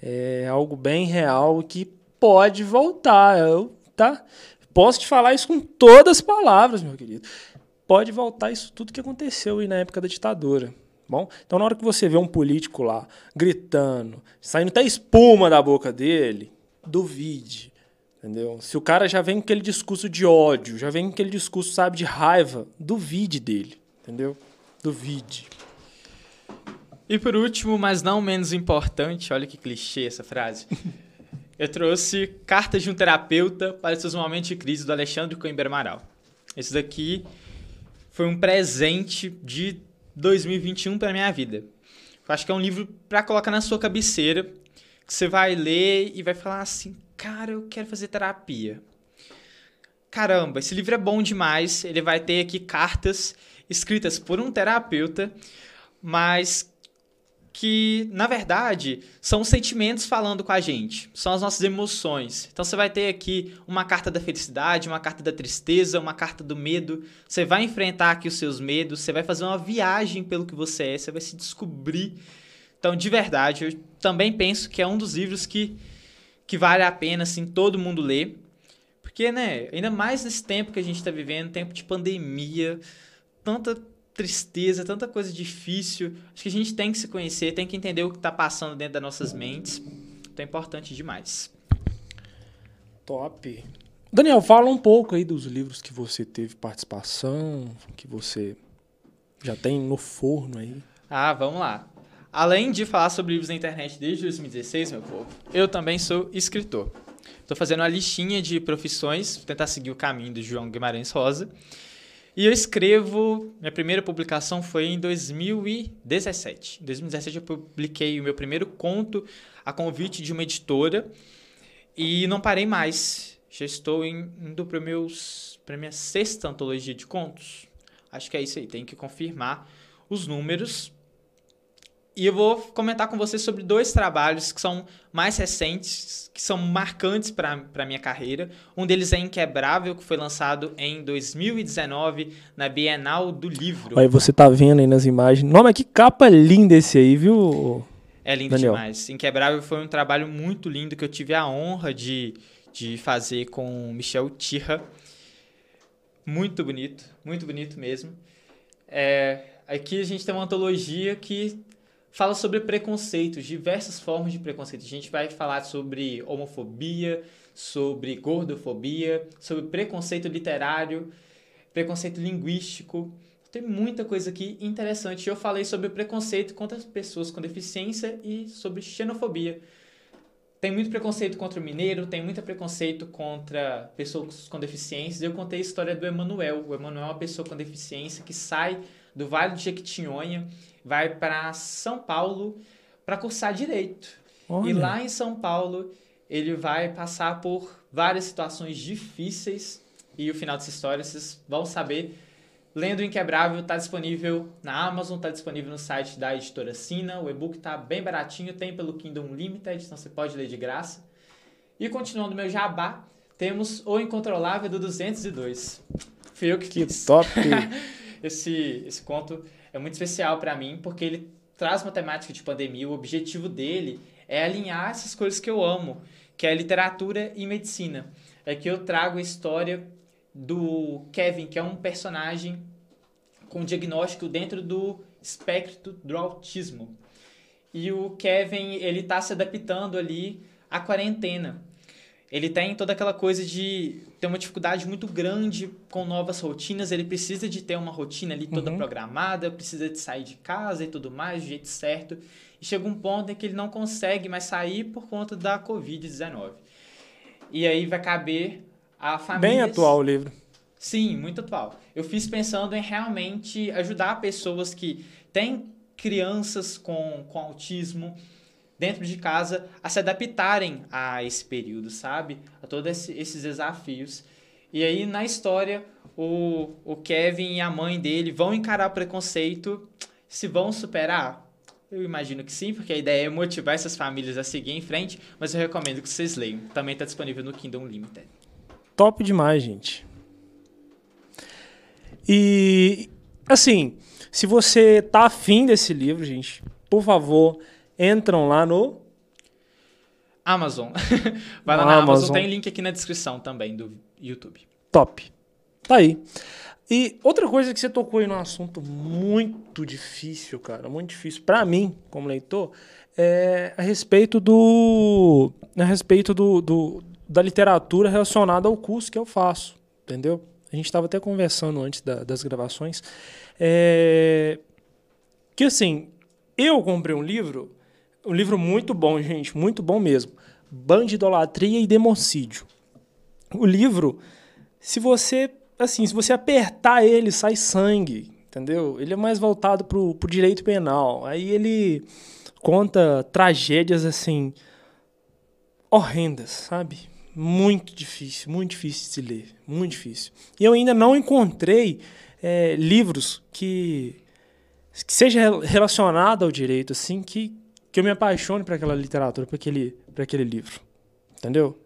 S2: É algo bem real que pode voltar. Eu, tá? Posso te falar isso com todas as palavras, meu querido. Pode voltar isso tudo que aconteceu aí na época da ditadura. Bom, então na hora que você vê um político lá gritando, saindo até espuma da boca dele, duvide. Entendeu? Se o cara já vem com aquele discurso de ódio, já vem com aquele discurso, sabe, de raiva, duvide dele. Entendeu? Duvide.
S1: E por último, mas não menos importante, olha que clichê essa frase. [laughs] eu trouxe Cartas de um Terapeuta para seus momentos de crise do Alexandre Coimbra Amaral. Esse daqui foi um presente de 2021 para minha vida. Eu acho que é um livro para colocar na sua cabeceira, que você vai ler e vai falar assim: "Cara, eu quero fazer terapia". Caramba, esse livro é bom demais. Ele vai ter aqui cartas escritas por um terapeuta, mas que, na verdade, são os sentimentos falando com a gente, são as nossas emoções. Então você vai ter aqui uma carta da felicidade, uma carta da tristeza, uma carta do medo. Você vai enfrentar aqui os seus medos, você vai fazer uma viagem pelo que você é, você vai se descobrir. Então, de verdade, eu também penso que é um dos livros que, que vale a pena assim todo mundo ler. Porque, né, ainda mais nesse tempo que a gente está vivendo, tempo de pandemia, tanta tristeza, tanta coisa difícil. Acho que a gente tem que se conhecer, tem que entender o que está passando dentro das nossas mentes. Então é importante demais.
S2: Top. Daniel, fala um pouco aí dos livros que você teve participação, que você já tem no forno aí.
S1: Ah, vamos lá. Além de falar sobre livros na internet desde 2016, meu povo, eu também sou escritor. Estou fazendo uma listinha de profissões, tentar seguir o caminho do João Guimarães Rosa. E eu escrevo. Minha primeira publicação foi em 2017. Em 2017 eu publiquei o meu primeiro conto a convite de uma editora e não parei mais. Já estou indo para para minha sexta antologia de contos. Acho que é isso aí. Tem que confirmar os números e eu vou comentar com você sobre dois trabalhos que são mais recentes, que são marcantes para a minha carreira. Um deles é Inquebrável, que foi lançado em 2019 na Bienal do Livro.
S2: Aí você tá vendo aí nas imagens. Nossa, que capa linda esse aí, viu?
S1: É lindo Daniel. demais. Inquebrável foi um trabalho muito lindo que eu tive a honra de, de fazer com Michel Tirra. Muito bonito, muito bonito mesmo. É, aqui a gente tem uma antologia que fala sobre preconceitos, diversas formas de preconceito. A gente vai falar sobre homofobia, sobre gordofobia, sobre preconceito literário, preconceito linguístico. Tem muita coisa aqui interessante. Eu falei sobre preconceito contra as pessoas com deficiência e sobre xenofobia. Tem muito preconceito contra o mineiro, tem muito preconceito contra pessoas com deficiências. Eu contei a história do Emanuel. O Emanuel é uma pessoa com deficiência que sai do Vale do Jequitinhonha, vai para São Paulo para cursar direito. Olha. E lá em São Paulo, ele vai passar por várias situações difíceis e o final dessa história vocês vão saber lendo o Inquebrável está disponível na Amazon, está disponível no site da editora Sina. O e-book está bem baratinho, tem pelo Kingdom Limited, então você pode ler de graça. E continuando meu jabá, temos O Incontrolável do 202. Fui eu que,
S2: que fiz. top! [laughs]
S1: esse, esse conto é muito especial para mim, porque ele traz uma temática de pandemia. O objetivo dele é alinhar essas coisas que eu amo, que é literatura e medicina. É que eu trago a história do Kevin, que é um personagem com diagnóstico dentro do espectro do autismo. E o Kevin, ele tá se adaptando ali à quarentena. Ele tem toda aquela coisa de ter uma dificuldade muito grande com novas rotinas, ele precisa de ter uma rotina ali toda uhum. programada, precisa de sair de casa e tudo mais, do jeito certo. E chega um ponto em que ele não consegue mais sair por conta da Covid-19. E aí vai caber a família.
S2: Bem atual o livro.
S1: Sim, muito atual. Eu fiz pensando em realmente ajudar pessoas que têm crianças com, com autismo dentro de casa a se adaptarem a esse período, sabe? A todos esses desafios. E aí, na história, o, o Kevin e a mãe dele vão encarar o preconceito, se vão superar? Eu imagino que sim, porque a ideia é motivar essas famílias a seguir em frente, mas eu recomendo que vocês leiam. Também está disponível no Kingdom Limited.
S2: Top demais, gente. E, assim, se você tá afim desse livro, gente, por favor, entram lá no...
S1: Amazon. [laughs] Vai lá na Amazon. Amazon, tem link aqui na descrição também do YouTube.
S2: Top. Tá aí. E outra coisa que você tocou aí num assunto muito difícil, cara, muito difícil para mim, como leitor, é a respeito do a respeito do, do, da literatura relacionada ao curso que eu faço, entendeu? A gente estava até conversando antes da, das gravações, é, que assim, eu comprei um livro, um livro muito bom, gente, muito bom mesmo, Bandidolatria e Democídio. O livro, se você assim, se você apertar ele, sai sangue, entendeu? Ele é mais voltado pro, pro direito penal. Aí ele conta tragédias assim horrendas, sabe? Muito difícil, muito difícil de ler, muito difícil. E eu ainda não encontrei é, livros que, que seja relacionado ao direito, assim, que, que eu me apaixone por aquela literatura, por aquele, por aquele livro, entendeu?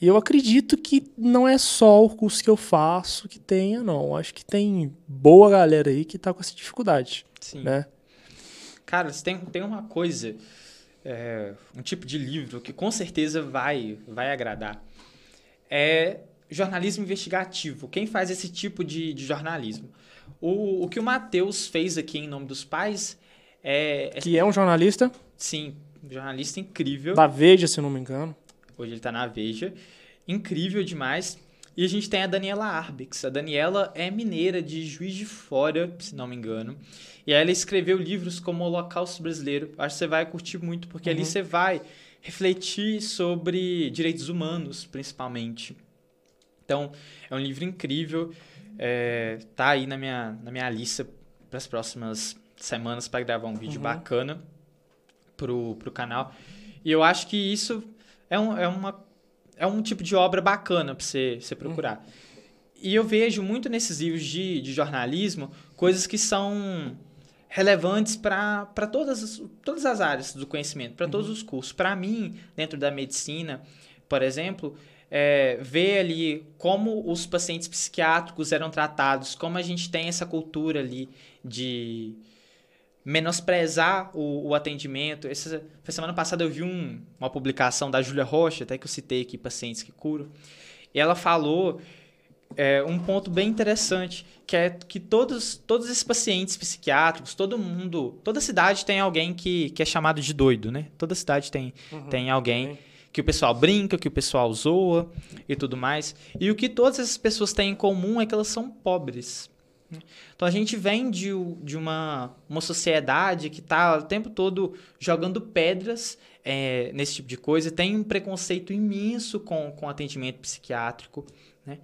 S2: E eu acredito que não é só o curso que eu faço que tenha, não. Acho que tem boa galera aí que tá com essa dificuldade. Sim. Né?
S1: Cara, tem, tem uma coisa, é, um tipo de livro que com certeza vai, vai agradar. É jornalismo investigativo. Quem faz esse tipo de, de jornalismo? O, o que o Matheus fez aqui em nome dos pais é,
S2: é. Que é um jornalista?
S1: Sim, jornalista incrível.
S2: Da Veja, se não me engano.
S1: Hoje ele está na Veja. Incrível demais. E a gente tem a Daniela Arbix. A Daniela é mineira de Juiz de Fora, se não me engano. E ela escreveu livros como Holocausto Brasileiro. Acho que você vai curtir muito, porque uhum. ali você vai refletir sobre direitos humanos, principalmente. Então, é um livro incrível. É, tá aí na minha, na minha lista para as próximas semanas para gravar um vídeo uhum. bacana pro, pro canal. E eu acho que isso é, um, é, uma, é um tipo de obra bacana para você, você procurar. Uhum. E eu vejo muito nesses livros de, de jornalismo coisas que são relevantes para todas, as, todas as áreas do conhecimento, para uhum. todos os cursos. Para mim, dentro da medicina, por exemplo, é, ver ali como os pacientes psiquiátricos eram tratados, como a gente tem essa cultura ali de menosprezar o, o atendimento. Essa, semana passada eu vi um, uma publicação da Júlia Rocha, até que eu citei aqui, Pacientes que Curam, e ela falou é, um ponto bem interessante, que é que todos, todos esses pacientes psiquiátricos, todo mundo, toda cidade tem alguém que, que é chamado de doido, né? Toda cidade tem, uhum, tem alguém que o pessoal brinca, que o pessoal zoa e tudo mais. E o que todas essas pessoas têm em comum é que elas são pobres. Então a gente vem de, de uma, uma sociedade que está o tempo todo jogando pedras é, nesse tipo de coisa, tem um preconceito imenso com, com atendimento psiquiátrico. Né?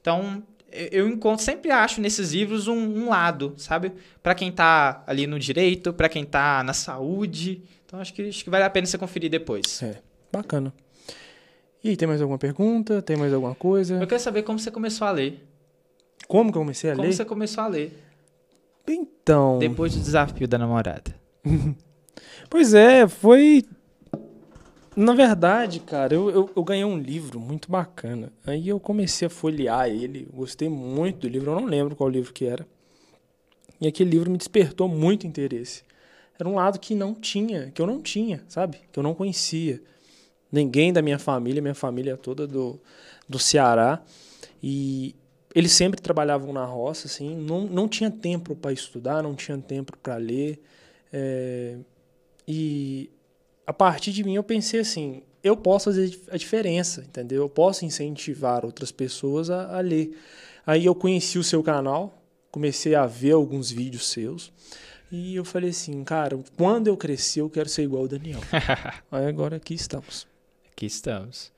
S1: Então eu encontro, sempre acho nesses livros um, um lado, sabe? Para quem tá ali no direito, para quem tá na saúde. Então acho que, acho que vale a pena você conferir depois.
S2: É, bacana. E aí, tem mais alguma pergunta? Tem mais alguma coisa?
S1: Eu quero saber como você começou a ler.
S2: Como que eu comecei a
S1: como
S2: ler?
S1: Como você começou a ler?
S2: Então.
S1: Depois do desafio da namorada. [laughs]
S2: pois é, foi. Na verdade, cara, eu, eu, eu, ganhei um livro muito bacana. Aí eu comecei a folhear ele, gostei muito do livro, eu não lembro qual livro que era. E aquele livro me despertou muito interesse. Era um lado que não tinha, que eu não tinha, sabe? Que eu não conhecia. Ninguém da minha família, minha família toda do, do Ceará. E eles sempre trabalhavam na roça, assim, não, não tinha tempo para estudar, não tinha tempo para ler. É, e a partir de mim eu pensei assim, eu posso fazer a diferença, entendeu? Eu posso incentivar outras pessoas a, a ler. Aí eu conheci o seu canal, comecei a ver alguns vídeos seus. E eu falei assim, cara, quando eu crescer eu quero ser igual o Daniel. [laughs] Aí agora aqui estamos.
S1: Aqui estamos.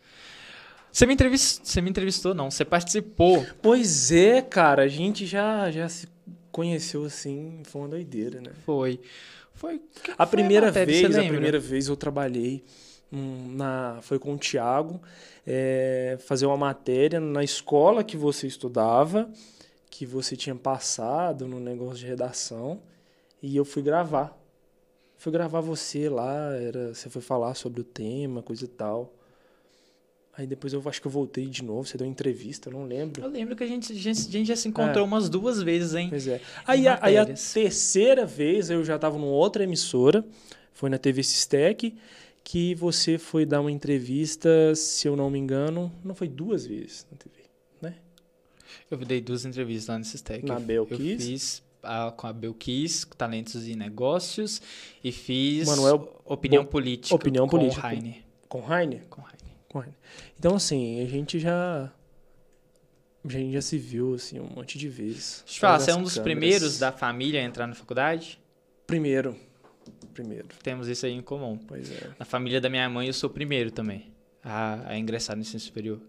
S1: Você me, entrevistou, você me entrevistou, não, você participou.
S2: Pois é, cara, a gente já, já se conheceu assim, foi uma doideira, né?
S1: Foi. Foi.
S2: A foi primeira a vez, a primeira vez eu trabalhei hum, na, foi com o Thiago, é, fazer uma matéria na escola que você estudava, que você tinha passado no negócio de redação, e eu fui gravar. Fui gravar você lá, era, você foi falar sobre o tema, coisa e tal. Aí depois eu acho que eu voltei de novo, você deu uma entrevista, eu não lembro.
S1: Eu lembro que a gente, a gente já se encontrou é. umas duas vezes, hein?
S2: Pois é. Aí a, aí a, terceira vez eu já estava numa outra emissora, foi na TV Sistec, que você foi dar uma entrevista, se eu não me engano, não foi duas vezes na TV, né?
S1: Eu dei duas entrevistas lá no Sistec.
S2: Na Belkis?
S1: Eu fiz a, com a Belkis, Talentos e Negócios, e fiz
S2: Manuel
S1: Opinião Bo Política
S2: Opinião
S1: com
S2: Política.
S1: Heine.
S2: Com Heine?
S1: Com Heine.
S2: Então, assim, a gente já. A gente já se viu, assim, um monte de vezes.
S1: Deixa eu falar, você é um dos câmeras. primeiros da família a entrar na faculdade?
S2: Primeiro. Primeiro.
S1: Temos isso aí em comum.
S2: Pois é.
S1: Na família da minha mãe, eu sou o primeiro também a, a ingressar no ensino superior.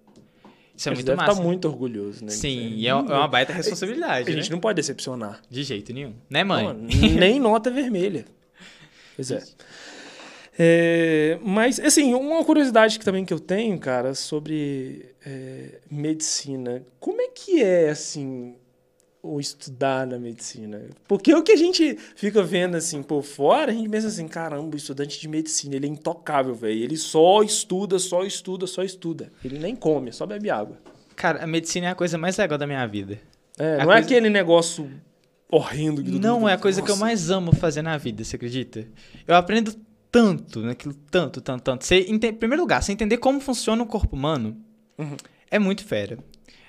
S1: Isso é
S2: a
S1: muito
S2: deve
S1: massa.
S2: estar muito orgulhoso, né?
S1: Sim, e é, uma baita responsabilidade.
S2: A gente
S1: né?
S2: não pode decepcionar.
S1: De jeito nenhum. Né, mãe? Não,
S2: nem nota vermelha. [laughs] Pois é. É, mas, assim, uma curiosidade que também que eu tenho, cara, sobre é, medicina. Como é que é, assim, o estudar na medicina? Porque o que a gente fica vendo, assim, por fora, a gente pensa assim, caramba, o estudante de medicina, ele é intocável, velho. Ele só estuda, só estuda, só estuda. Ele nem come, só bebe água.
S1: Cara, a medicina é a coisa mais legal da minha vida.
S2: É, não é coisa... é aquele negócio horrendo que
S1: Não, é a coisa Nossa. que eu mais amo fazer na vida, você acredita? Eu aprendo tanto, naquilo tanto, tanto, tanto. Você, em primeiro lugar, você entender como funciona o corpo humano uhum. é muito fera.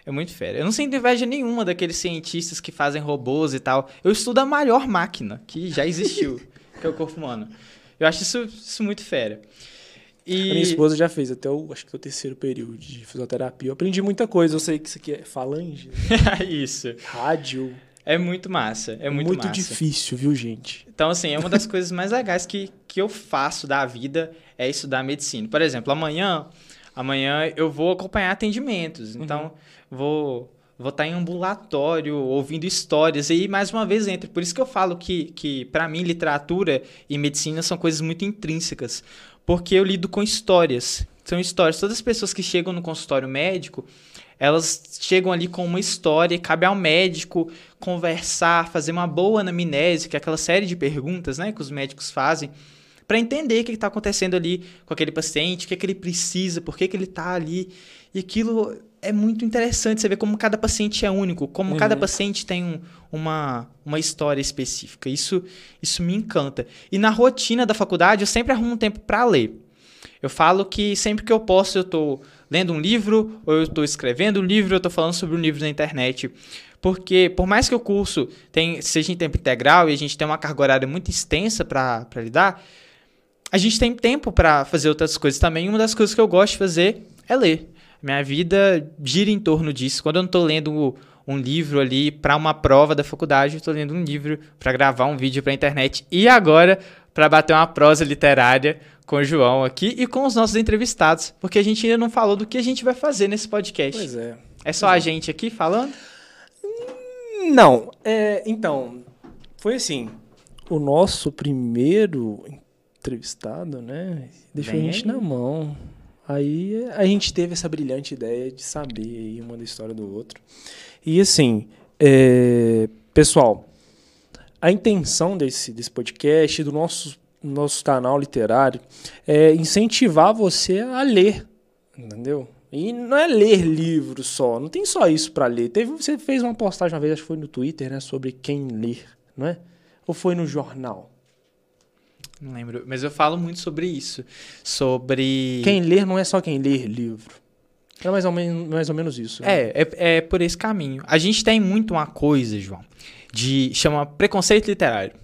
S1: É muito fera. Eu não sinto inveja nenhuma daqueles cientistas que fazem robôs e tal. Eu estudo a maior máquina que já existiu, [laughs] que é o corpo humano. Eu acho isso, isso muito fera.
S2: E... A minha esposa já fez até o, acho que o terceiro período de fisioterapia. Eu aprendi muita coisa. Eu sei que isso aqui é falange.
S1: Né? [laughs] isso.
S2: Rádio.
S1: É muito massa, é muito, muito
S2: massa. difícil, viu, gente?
S1: Então, assim, é uma das coisas mais legais que, que eu faço da vida é estudar medicina. Por exemplo, amanhã, amanhã eu vou acompanhar atendimentos. Uhum. Então, uhum. vou vou estar em ambulatório, ouvindo histórias. E mais uma vez entra. Por isso que eu falo que, que para mim, literatura e medicina são coisas muito intrínsecas. Porque eu lido com histórias. São histórias. Todas as pessoas que chegam no consultório médico, elas chegam ali com uma história e cabe ao médico conversar, fazer uma boa anamnese, que é aquela série de perguntas né, que os médicos fazem, para entender o que está acontecendo ali com aquele paciente, o que, é que ele precisa, por que, que ele está ali. E aquilo é muito interessante, você ver como cada paciente é único, como uhum. cada paciente tem um, uma, uma história específica. Isso, isso me encanta. E na rotina da faculdade, eu sempre arrumo um tempo para ler. Eu falo que sempre que eu posso, eu estou lendo um livro, ou eu estou escrevendo um livro, eu estou falando sobre um livro na internet. Porque, por mais que o curso tem, seja em tempo integral e a gente tem uma carga horária muito extensa para lidar, a gente tem tempo para fazer outras coisas também. Uma das coisas que eu gosto de fazer é ler. Minha vida gira em torno disso. Quando eu não estou lendo um livro ali para uma prova da faculdade, eu estou lendo um livro para gravar um vídeo para a internet. E agora, para bater uma prosa literária com o João aqui e com os nossos entrevistados, porque a gente ainda não falou do que a gente vai fazer nesse podcast.
S2: Pois é.
S1: É só
S2: pois
S1: a é. gente aqui falando?
S2: Não, é, então, foi assim, o nosso primeiro entrevistado, né, deixou Bem a gente aí. na mão. Aí a gente teve essa brilhante ideia de saber aí uma da história do outro. E assim, é, pessoal, a intenção desse, desse podcast, do nosso, nosso canal literário, é incentivar você a ler, entendeu? E não é ler livros só, não tem só isso para ler. Teve, você fez uma postagem uma vez, acho que foi no Twitter, né, sobre quem ler, não é? Ou foi no jornal?
S1: Não lembro, mas eu falo muito sobre isso, sobre...
S2: Quem ler não é só quem ler livro. É mais ou menos, mais ou menos isso.
S1: Né? É, é, é por esse caminho. A gente tem muito uma coisa, João, de chama preconceito literário,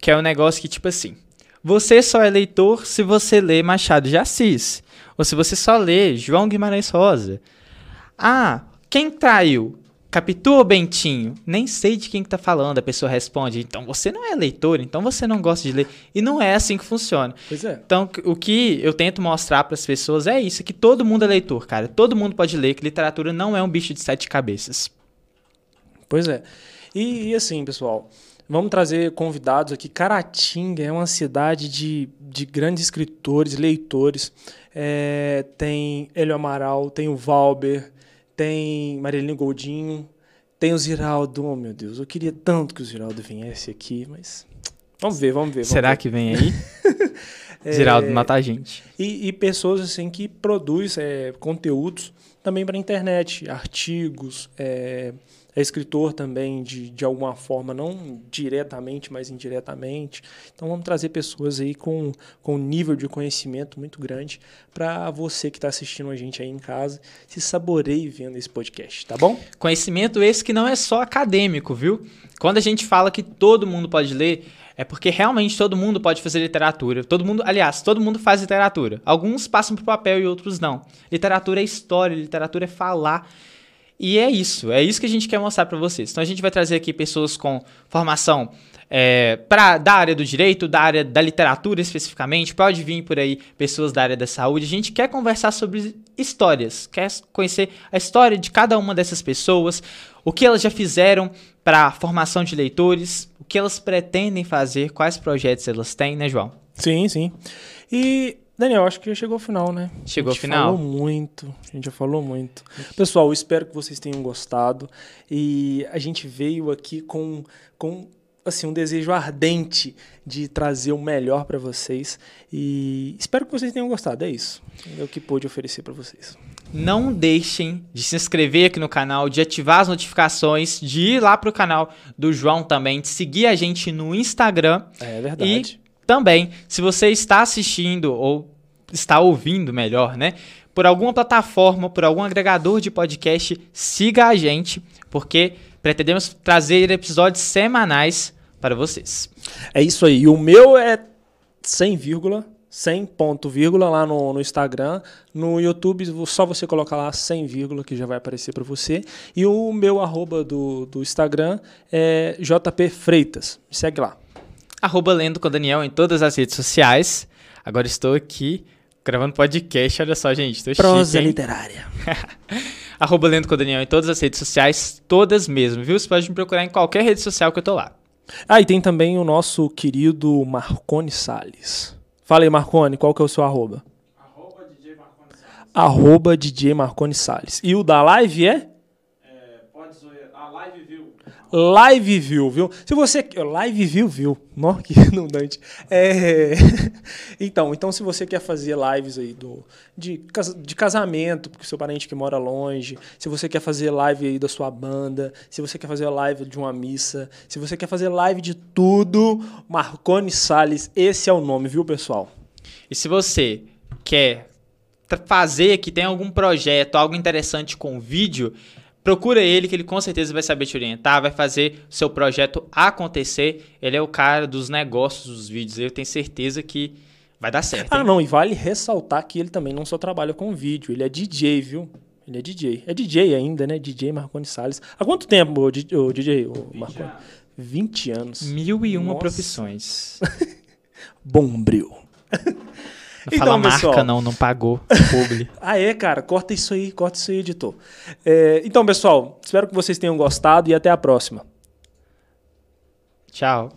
S1: que é um negócio que tipo assim, você só é leitor se você lê Machado de Assis, ou se você só lê João Guimarães Rosa. Ah, quem traiu? Capitu ou Bentinho? Nem sei de quem que tá falando. A pessoa responde, então você não é leitor, então você não gosta de ler. E não é assim que funciona.
S2: Pois é.
S1: Então, o que eu tento mostrar para as pessoas é isso, que todo mundo é leitor, cara. Todo mundo pode ler, que literatura não é um bicho de sete cabeças.
S2: Pois é. E, e, assim, pessoal, vamos trazer convidados aqui. Caratinga é uma cidade de, de grandes escritores, leitores. É, tem Helio Amaral, tem o Valber, tem Marilene Goldinho, tem o Ziraldo. Oh, meu Deus, eu queria tanto que o Ziraldo viesse aqui, mas. Vamos ver, vamos ver. Vamos
S1: Será
S2: ver.
S1: que vem aí? [laughs] é, Ziraldo mata a gente.
S2: E, e, pessoas assim que produzem é, conteúdos também para a internet, artigos, é, é escritor também de, de alguma forma, não diretamente, mas indiretamente. Então vamos trazer pessoas aí com, com um nível de conhecimento muito grande para você que está assistindo a gente aí em casa se saboreie vendo esse podcast, tá bom?
S1: Conhecimento esse que não é só acadêmico, viu? Quando a gente fala que todo mundo pode ler, é porque realmente todo mundo pode fazer literatura. Todo mundo, aliás, todo mundo faz literatura. Alguns passam para o papel e outros não. Literatura é história, literatura é falar. E é isso, é isso que a gente quer mostrar para vocês. Então a gente vai trazer aqui pessoas com formação é, pra, da área do direito, da área da literatura especificamente, pode vir por aí pessoas da área da saúde. A gente quer conversar sobre histórias, quer conhecer a história de cada uma dessas pessoas, o que elas já fizeram para formação de leitores, o que elas pretendem fazer, quais projetos elas têm, né, João?
S2: Sim, sim. E Daniel, acho que já chegou ao final, né?
S1: Chegou ao final.
S2: falou muito, a gente já falou muito. Pessoal, espero que vocês tenham gostado. E a gente veio aqui com, com assim, um desejo ardente de trazer o melhor para vocês. E espero que vocês tenham gostado. É isso. É o que pude oferecer para vocês.
S1: Não deixem de se inscrever aqui no canal, de ativar as notificações, de ir lá pro canal do João também, de seguir a gente no Instagram.
S2: É verdade.
S1: E também, se você está assistindo ou está ouvindo melhor, né? Por alguma plataforma, por algum agregador de podcast, siga a gente, porque pretendemos trazer episódios semanais para vocês.
S2: É isso aí. O meu é 100, 100 ponto vírgula lá no, no Instagram. No YouTube, só você colocar lá 100 vírgula que já vai aparecer para você. E o meu arroba do, do Instagram é JP Freitas. Segue lá.
S1: Arroba Lendo com Daniel em todas as redes sociais. Agora estou aqui gravando podcast, olha só, gente. Tô
S2: Prosa
S1: chique,
S2: literária. [laughs]
S1: Arroba Lendo com Daniel em todas as redes sociais, todas mesmo, viu? Você pode me procurar em qualquer rede social que eu tô lá.
S2: Ah, e tem também o nosso querido Marcone Salles. Fala aí, Marcone, qual que é o seu arroba? Arroba DJ Marcone Salles. Arroba DJ Marcone Salles. E o da live é? Live View, viu? Se você. Live View, viu? Nossa, [laughs] que redundante. É... [laughs] Então, então, se você quer fazer lives aí do, de, de casamento, porque seu parente que mora longe, se você quer fazer live aí da sua banda, se você quer fazer live de uma missa, se você quer fazer live de tudo, Marcone Salles, esse é o nome, viu, pessoal?
S1: E se você quer fazer que tem algum projeto, algo interessante com vídeo, Procura ele que ele com certeza vai saber te orientar, vai fazer seu projeto acontecer. Ele é o cara dos negócios dos vídeos. Eu tenho certeza que vai dar certo.
S2: Ah, não, e vale ressaltar que ele também não só trabalha com vídeo, ele é DJ, viu? Ele é DJ. É DJ ainda, né? DJ Marconi Salles. Há quanto tempo, o DJ, o DJ o 20 Marconi? Anos. 20 anos.
S1: Mil e uma Nossa. profissões. [laughs]
S2: Bombril. [laughs]
S1: Não então, fala pessoal... marca, não, não pagou. Publi. [laughs]
S2: ah, é, cara. Corta isso aí, corta isso aí, editor. É, então, pessoal, espero que vocês tenham gostado e até a próxima.
S1: Tchau.